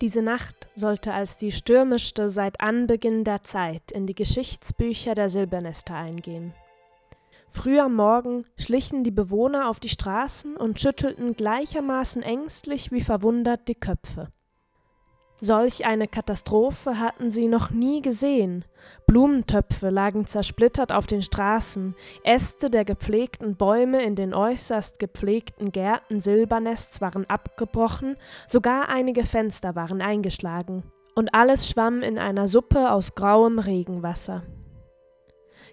Diese Nacht sollte als die stürmischste seit Anbeginn der Zeit in die Geschichtsbücher der Silbernester eingehen. Früh am Morgen schlichen die Bewohner auf die Straßen und schüttelten gleichermaßen ängstlich wie verwundert die Köpfe. Solch eine Katastrophe hatten sie noch nie gesehen. Blumentöpfe lagen zersplittert auf den Straßen, Äste der gepflegten Bäume in den äußerst gepflegten Gärten Silbernests waren abgebrochen, sogar einige Fenster waren eingeschlagen, und alles schwamm in einer Suppe aus grauem Regenwasser.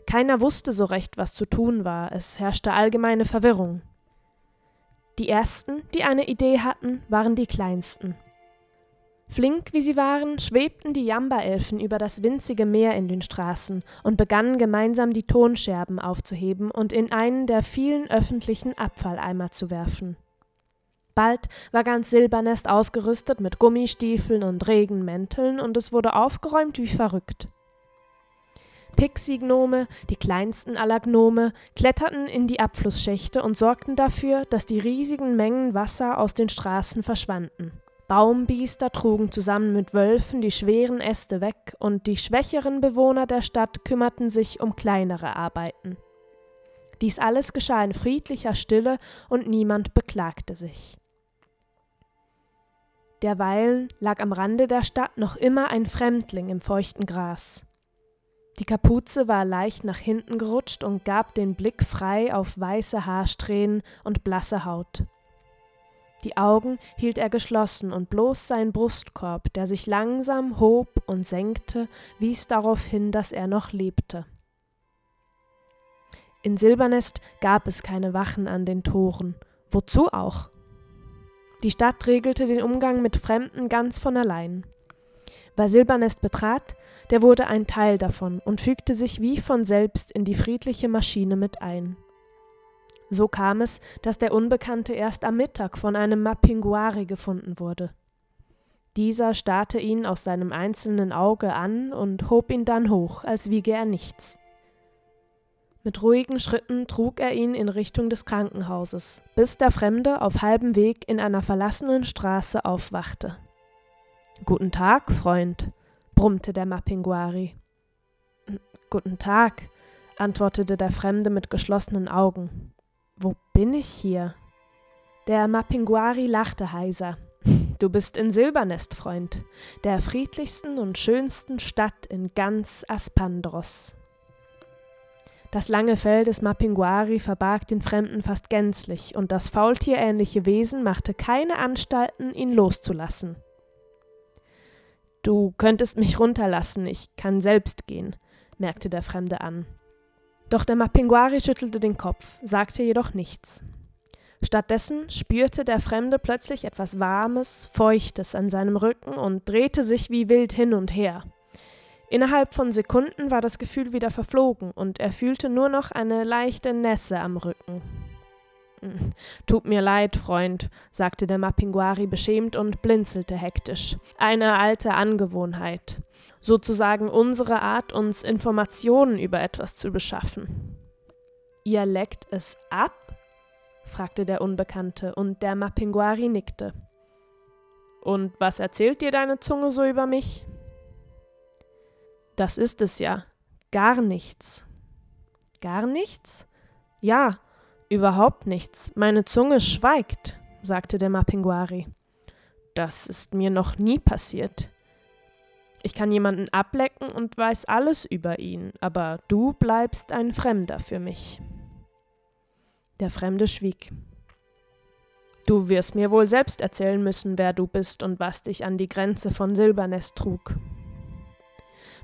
Keiner wusste so recht, was zu tun war, es herrschte allgemeine Verwirrung. Die ersten, die eine Idee hatten, waren die kleinsten. Flink wie sie waren, schwebten die Jamba-Elfen über das winzige Meer in den Straßen und begannen gemeinsam die Tonscherben aufzuheben und in einen der vielen öffentlichen Abfalleimer zu werfen. Bald war ganz Silbernest ausgerüstet mit Gummistiefeln und Regenmänteln und es wurde aufgeräumt wie verrückt. Pixie-Gnome, die kleinsten aller Gnome, kletterten in die Abflussschächte und sorgten dafür, dass die riesigen Mengen Wasser aus den Straßen verschwanden. Baumbiester trugen zusammen mit Wölfen die schweren Äste weg, und die schwächeren Bewohner der Stadt kümmerten sich um kleinere Arbeiten. Dies alles geschah in friedlicher Stille, und niemand beklagte sich. Derweilen lag am Rande der Stadt noch immer ein Fremdling im feuchten Gras. Die Kapuze war leicht nach hinten gerutscht und gab den Blick frei auf weiße Haarsträhnen und blasse Haut. Die Augen hielt er geschlossen, und bloß sein Brustkorb, der sich langsam hob und senkte, wies darauf hin, dass er noch lebte. In Silbernest gab es keine Wachen an den Toren. Wozu auch? Die Stadt regelte den Umgang mit Fremden ganz von allein. Wer Silbernest betrat, der wurde ein Teil davon und fügte sich wie von selbst in die friedliche Maschine mit ein. So kam es, dass der Unbekannte erst am Mittag von einem Mapinguari gefunden wurde. Dieser starrte ihn aus seinem einzelnen Auge an und hob ihn dann hoch, als wiege er nichts. Mit ruhigen Schritten trug er ihn in Richtung des Krankenhauses, bis der Fremde auf halbem Weg in einer verlassenen Straße aufwachte. Guten Tag, Freund, brummte der Mapinguari. Guten Tag, antwortete der Fremde mit geschlossenen Augen. Wo bin ich hier? Der Mapinguari lachte heiser. Du bist in Silbernest, Freund, der friedlichsten und schönsten Stadt in ganz Aspandros. Das lange Fell des Mapinguari verbarg den Fremden fast gänzlich, und das faultierähnliche Wesen machte keine Anstalten, ihn loszulassen. Du könntest mich runterlassen, ich kann selbst gehen, merkte der Fremde an. Doch der Mapinguari schüttelte den Kopf, sagte jedoch nichts. Stattdessen spürte der Fremde plötzlich etwas Warmes, Feuchtes an seinem Rücken und drehte sich wie wild hin und her. Innerhalb von Sekunden war das Gefühl wieder verflogen und er fühlte nur noch eine leichte Nässe am Rücken. Tut mir leid, Freund, sagte der Mapinguari beschämt und blinzelte hektisch. Eine alte Angewohnheit sozusagen unsere Art, uns Informationen über etwas zu beschaffen. Ihr leckt es ab? fragte der Unbekannte, und der Mapinguari nickte. Und was erzählt dir deine Zunge so über mich? Das ist es ja. Gar nichts. Gar nichts? Ja, überhaupt nichts. Meine Zunge schweigt, sagte der Mapinguari. Das ist mir noch nie passiert. Ich kann jemanden ablecken und weiß alles über ihn, aber du bleibst ein Fremder für mich. Der Fremde schwieg. Du wirst mir wohl selbst erzählen müssen, wer du bist und was dich an die Grenze von Silbernest trug.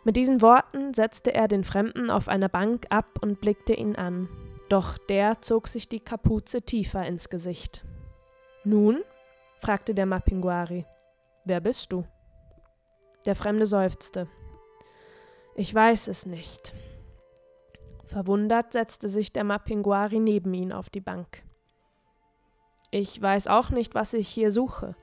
Mit diesen Worten setzte er den Fremden auf einer Bank ab und blickte ihn an. Doch der zog sich die Kapuze tiefer ins Gesicht. Nun? fragte der Mapinguari. Wer bist du? Der Fremde seufzte. Ich weiß es nicht. Verwundert setzte sich der Mapinguari neben ihn auf die Bank. Ich weiß auch nicht, was ich hier suche.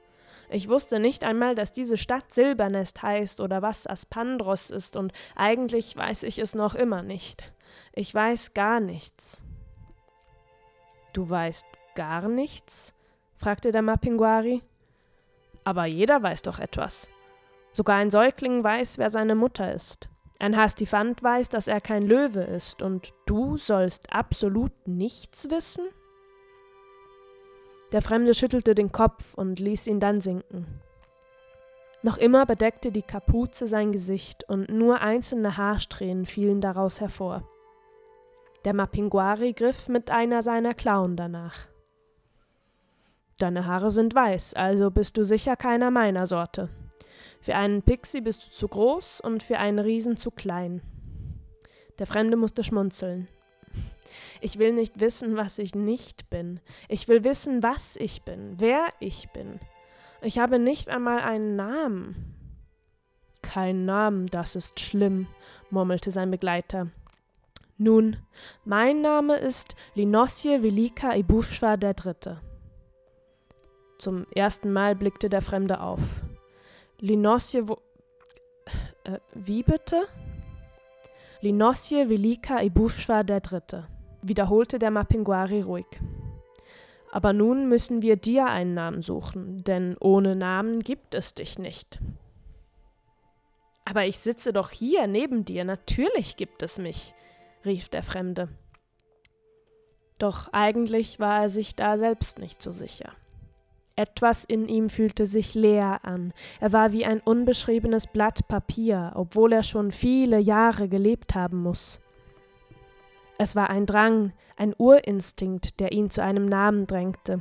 Ich wusste nicht einmal, dass diese Stadt Silbernest heißt oder was Aspandros ist, und eigentlich weiß ich es noch immer nicht. Ich weiß gar nichts. Du weißt gar nichts? fragte der Mapinguari. Aber jeder weiß doch etwas. Sogar ein Säugling weiß, wer seine Mutter ist. Ein Hastifant weiß, dass er kein Löwe ist, und du sollst absolut nichts wissen? Der Fremde schüttelte den Kopf und ließ ihn dann sinken. Noch immer bedeckte die Kapuze sein Gesicht, und nur einzelne Haarsträhnen fielen daraus hervor. Der Mapinguari griff mit einer seiner Klauen danach. Deine Haare sind weiß, also bist du sicher keiner meiner Sorte. Für einen Pixie bist du zu groß und für einen Riesen zu klein. Der Fremde musste schmunzeln. Ich will nicht wissen, was ich nicht bin. Ich will wissen, was ich bin, wer ich bin. Ich habe nicht einmal einen Namen. Kein Namen, das ist schlimm, murmelte sein Begleiter. Nun, mein Name ist Linosje Velika der Dritte. Zum ersten Mal blickte der Fremde auf. Linosje wo. Äh, wie bitte? Linosje Velika der Dritte, wiederholte der Mapinguari ruhig. Aber nun müssen wir dir einen Namen suchen, denn ohne Namen gibt es dich nicht. Aber ich sitze doch hier neben dir, natürlich gibt es mich, rief der Fremde. Doch eigentlich war er sich da selbst nicht so sicher. Etwas in ihm fühlte sich leer an, er war wie ein unbeschriebenes Blatt Papier, obwohl er schon viele Jahre gelebt haben muss. Es war ein Drang, ein Urinstinkt, der ihn zu einem Namen drängte.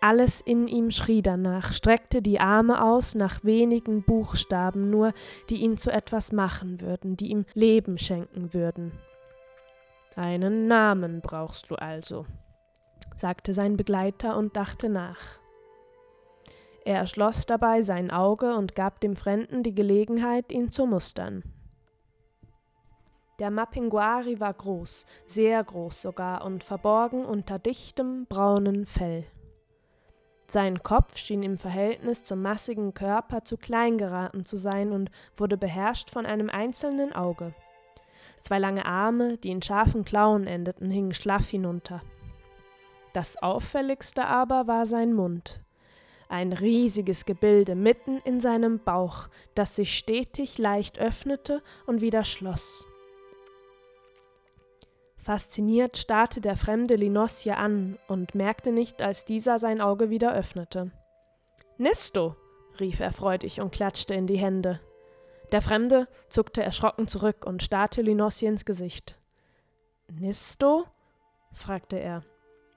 Alles in ihm schrie danach, streckte die Arme aus nach wenigen Buchstaben nur, die ihn zu etwas machen würden, die ihm Leben schenken würden. Einen Namen brauchst du also, sagte sein Begleiter und dachte nach. Er erschloss dabei sein Auge und gab dem Fremden die Gelegenheit, ihn zu mustern. Der Mapinguari war groß, sehr groß sogar und verborgen unter dichtem, braunen Fell. Sein Kopf schien im Verhältnis zum massigen Körper zu klein geraten zu sein und wurde beherrscht von einem einzelnen Auge. Zwei lange Arme, die in scharfen Klauen endeten, hingen schlaff hinunter. Das auffälligste aber war sein Mund, ein riesiges Gebilde mitten in seinem Bauch, das sich stetig leicht öffnete und wieder schloss. Fasziniert starrte der fremde Linosje an und merkte nicht, als dieser sein Auge wieder öffnete. Nisto! rief er freudig und klatschte in die Hände. Der Fremde zuckte erschrocken zurück und starrte Linosje ins Gesicht. Nisto? fragte er.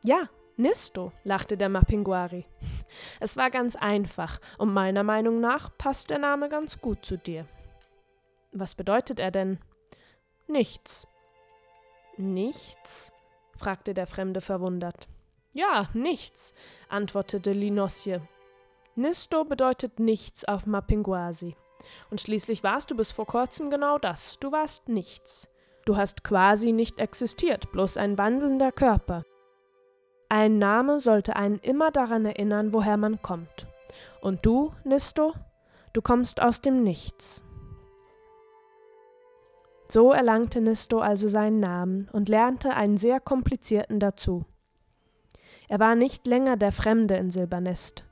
Ja, Nisto, lachte der Mapinguari. Es war ganz einfach, und meiner Meinung nach passt der Name ganz gut zu dir. Was bedeutet er denn? Nichts, Nichts? fragte der Fremde verwundert. Ja, nichts, antwortete Linosje. Nisto bedeutet nichts auf Mapinguasi. Und schließlich warst du bis vor kurzem genau das. Du warst nichts. Du hast quasi nicht existiert, bloß ein wandelnder Körper. Ein Name sollte einen immer daran erinnern, woher man kommt. Und du, Nisto, du kommst aus dem Nichts. So erlangte Nisto also seinen Namen und lernte einen sehr komplizierten dazu. Er war nicht länger der Fremde in Silbernest.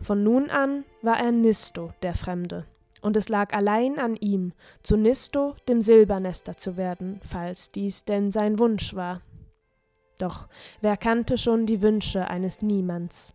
Von nun an war er Nisto, der Fremde, und es lag allein an ihm, zu Nisto, dem Silbernester zu werden, falls dies denn sein Wunsch war. Doch wer kannte schon die Wünsche eines Niemands?